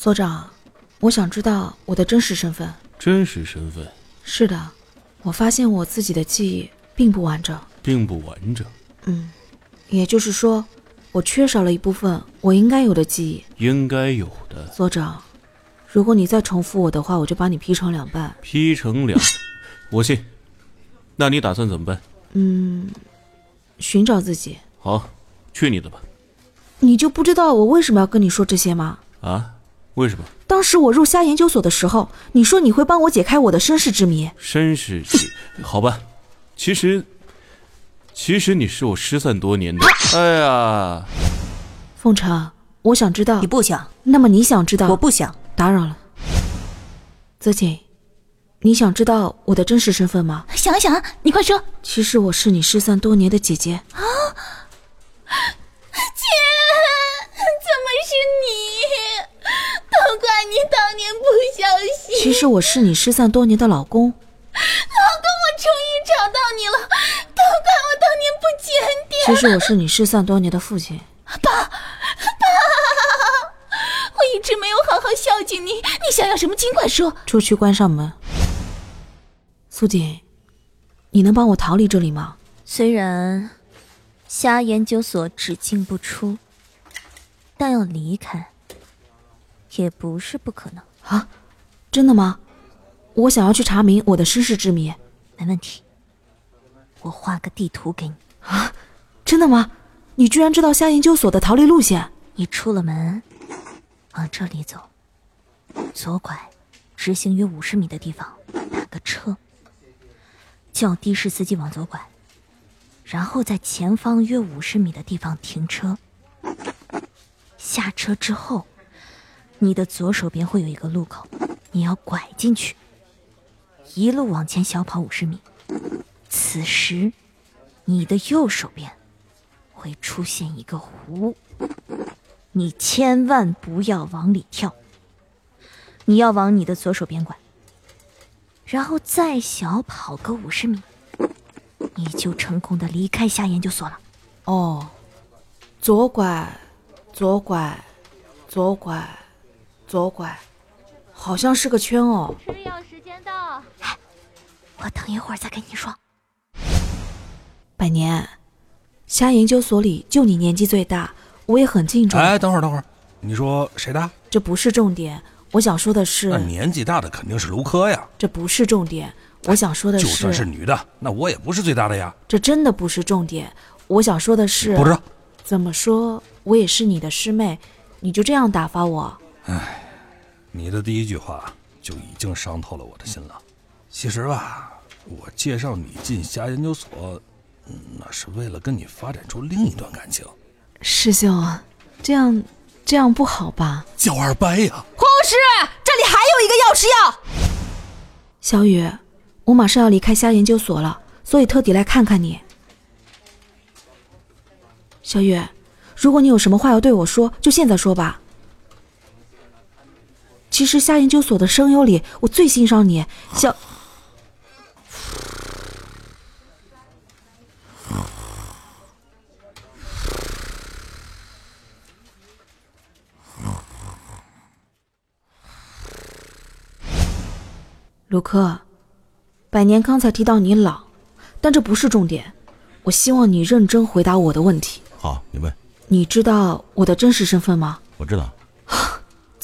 所长，我想知道我的真实身份。真实身份是的，我发现我自己的记忆并不完整。并不完整，嗯，也就是说，我缺少了一部分我应该有的记忆。应该有的所长，如果你再重复我的话，我就把你劈成两半。劈成两，我信。那你打算怎么办？嗯，寻找自己。好，去你的吧！你就不知道我为什么要跟你说这些吗？啊？为什么？当时我入虾研究所的时候，你说你会帮我解开我的身世之谜。身世之，好吧。其实，其实你是我失散多年的。哎呀，凤城，我想知道你。不想，那么你想知道？我不想。打扰了。泽锦，你想知道我的真实身份吗？想啊想啊，你快说。其实我是你失散多年的姐姐啊。姐，怎么是你？你当年不小心。其实我是你失散多年的老公。老公，我终于找到你了，都怪我当年不检点。其实我是你失散多年的父亲。爸，我一直没有好好孝敬你，你想要什么尽管说。出去关上门。苏锦，你能帮我逃离这里吗？虽然虾研究所只进不出，但要离开也不是不可能。啊，真的吗？我想要去查明我的身世之谜。没问题，我画个地图给你啊。真的吗？你居然知道虾研究所的逃离路线？你出了门，往这里走，左拐，直行约五十米的地方打个车，叫的士司机往左拐，然后在前方约五十米的地方停车。下车之后，你的左手边会有一个路口，你要拐进去，一路往前小跑五十米。此时，你的右手边会出现一个湖，你千万不要往里跳，你要往你的左手边拐，然后再小跑个五十米，你就成功的离开下研究所了。哦，左拐，左拐，左拐，左拐，好像是个圈哦。吃药时间到。我等一会儿再跟你说。百年，虾研究所里就你年纪最大，我也很敬重。哎，等会儿，等会儿，你说谁大？这不是重点，我想说的是，那年纪大的肯定是卢科呀。这不是重点，我想说的是，就算是女的，那我也不是最大的呀。这真的不是重点，我想说的是，不知道，怎么说，我也是你的师妹，你就这样打发我？你的第一句话就已经伤透了我的心了。其实吧，我介绍你进虾研究所，嗯那是为了跟你发展出另一段感情。师兄，这样这样不好吧？叫二掰呀！护士，这里还有一个钥匙药。小雨，我马上要离开虾研究所了，所以特地来看看你。小雨，如果你有什么话要对我说，就现在说吧。其实夏研究所的声优里，我最欣赏你，小。卢克，百年刚才提到你老，但这不是重点。我希望你认真回答我的问题。好，你问，你知道我的真实身份吗？我知道，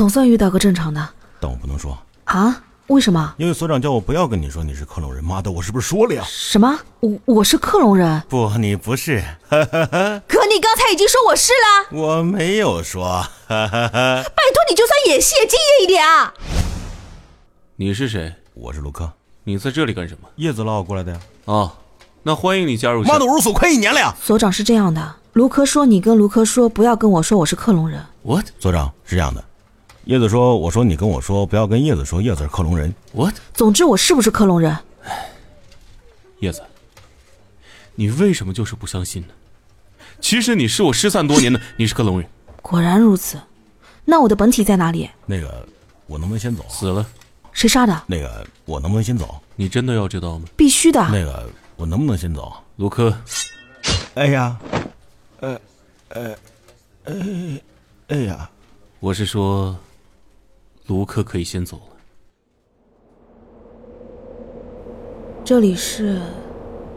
总算遇到个正常的但我不能说，啊？为什么？因为所长叫我不要跟你说你是克隆人。妈的，我是不是说了呀？什么？我我是克隆人？不，你不是，可你刚才已经说我是了，我没有说。拜托你就算演戏也敬业一点啊！你是谁？我是卢克，你在这里干什么？叶子拉我过来的呀。哦，那欢迎你加入。妈的，我入所快一年了呀！所长是这样的，卢科说你跟卢科说不要跟我说我是克隆人。What 所长是这样的，叶子说，我说你跟我说，不要跟叶子说叶子是克隆人。What 总之我是不是克隆人？叶子，你为什么就是不相信呢？其实你是我失散多年的，你是克隆人，果然如此。那我的本体在哪里？那个，我能不能先走？死了。谁杀的？那个，我能不能先走？你真的要知道吗？必须的。那个，我能不能先走？卢科，哎呀，呃，呃，哎，哎呀，我是说，卢科可以先走了。这里是，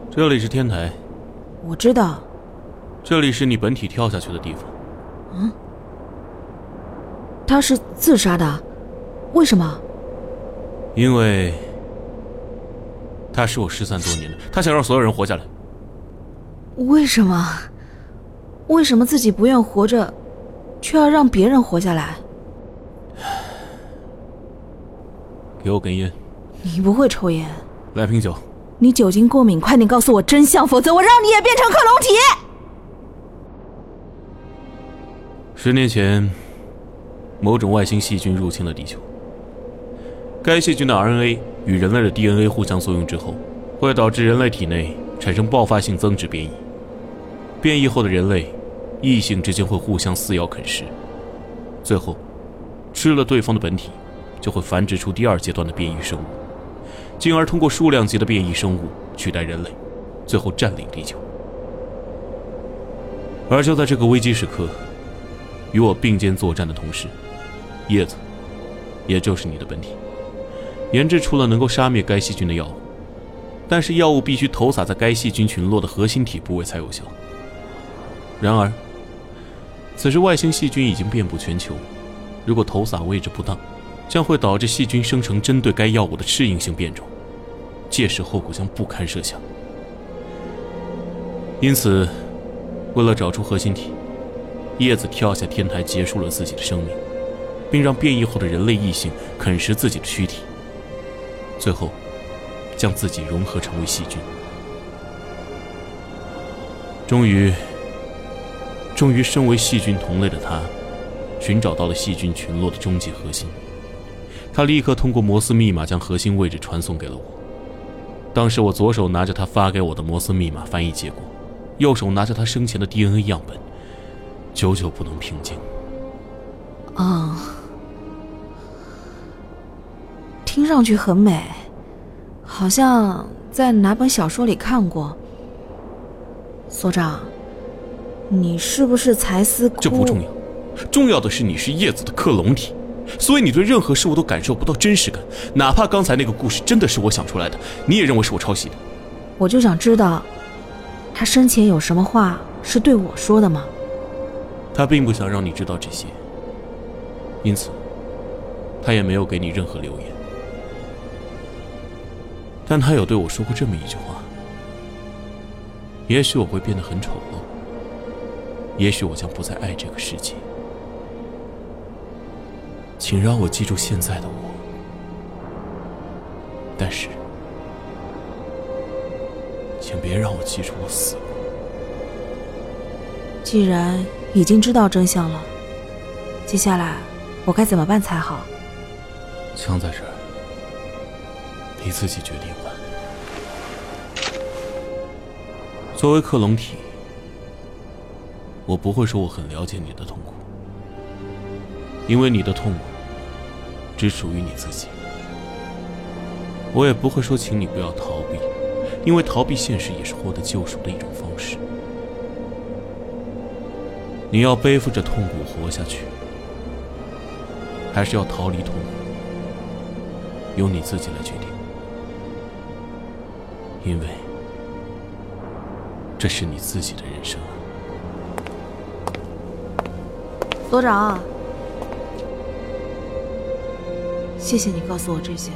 这里是天台，我知道。这里是你本体跳下去的地方。嗯，他是自杀的，为什么？因为他是我失散多年的，他想让所有人活下来。为什么？为什么自己不愿活着，却要让别人活下来？给我根烟。你不会抽烟。来瓶酒。你酒精过敏，快点告诉我真相，否则我让你也变成克隆体。十年前，某种外星细菌入侵了地球。该细菌的 RNA 与人类的 DNA 互相作用之后，会导致人类体内产生爆发性增殖变异。变异后的人类，异性之间会互相撕咬啃食，最后，吃了对方的本体，就会繁殖出第二阶段的变异生物，进而通过数量级的变异生物取代人类，最后占领地球。而就在这个危机时刻，与我并肩作战的同事，叶子，也就是你的本体，研制出了能够杀灭该细菌的药物，但是药物必须投撒在该细菌群落的核心体部位才有效。然而，此时外星细菌已经遍布全球，如果投撒位置不当，将会导致细菌生成针对该药物的适应性变种，届时后果将不堪设想。因此，为了找出核心体，叶子跳下天台结束了自己的生命，并让变异后的人类异性啃食自己的躯体，最后将自己融合成为细菌，终于。终于，身为细菌同类的他，寻找到了细菌群落的终极核心。他立刻通过摩斯密码将核心位置传送给了我。当时我左手拿着他发给我的摩斯密码翻译结果，右手拿着他生前的 DNA 样本，久久不能平静。啊，听上去很美，好像在哪本小说里看过。所长。你是不是才思？这不重要，重要的是你是叶子的克隆体，所以你对任何事物都感受不到真实感。哪怕刚才那个故事真的是我想出来的，你也认为是我抄袭的。我就想知道，他生前有什么话是对我说的吗？他并不想让你知道这些，因此，他也没有给你任何留言。但他有对我说过这么一句话：也许我会变得很丑陋。也许我将不再爱这个世界，请让我记住现在的我。但是，请别让我记住我死了。既然已经知道真相了，接下来我该怎么办才好？枪在这儿，你自己决定吧。作为克隆体。我不会说我很了解你的痛苦，因为你的痛苦只属于你自己。我也不会说请你不要逃避，因为逃避现实也是获得救赎的一种方式。你要背负着痛苦活下去，还是要逃离痛苦，由你自己来决定，因为这是你自己的人生啊。所长，谢谢你告诉我这些。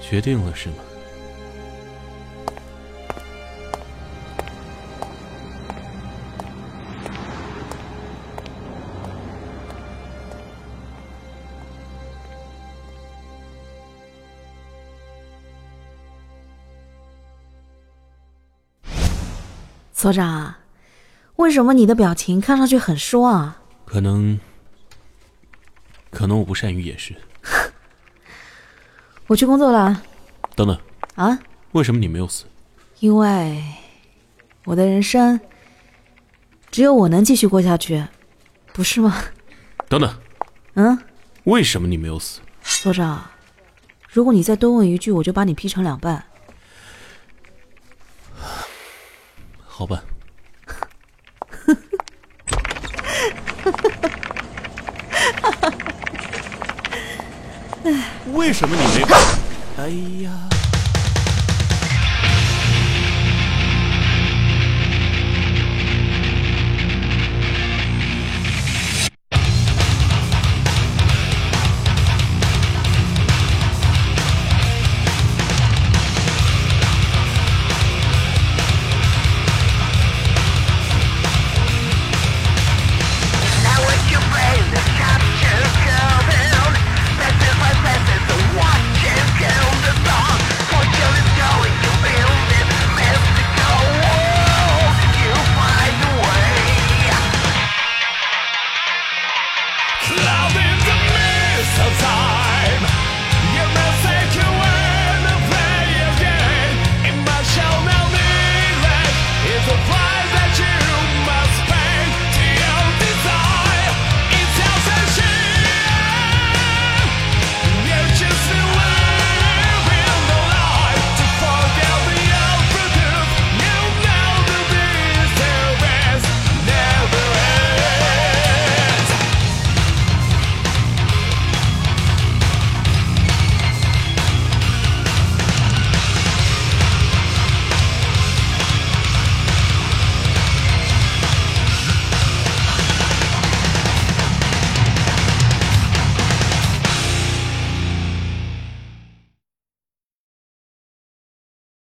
决定了是吗？所长，为什么你的表情看上去很失望啊？可能，可能我不善于掩饰。我去工作了。等等。啊？为什么你没有死？因为我的人生只有我能继续过下去，不是吗？等等，嗯，为什么你没有死？所长，如果你再多问一句，我就把你劈成两半。好吧。为什么你没？哎呀！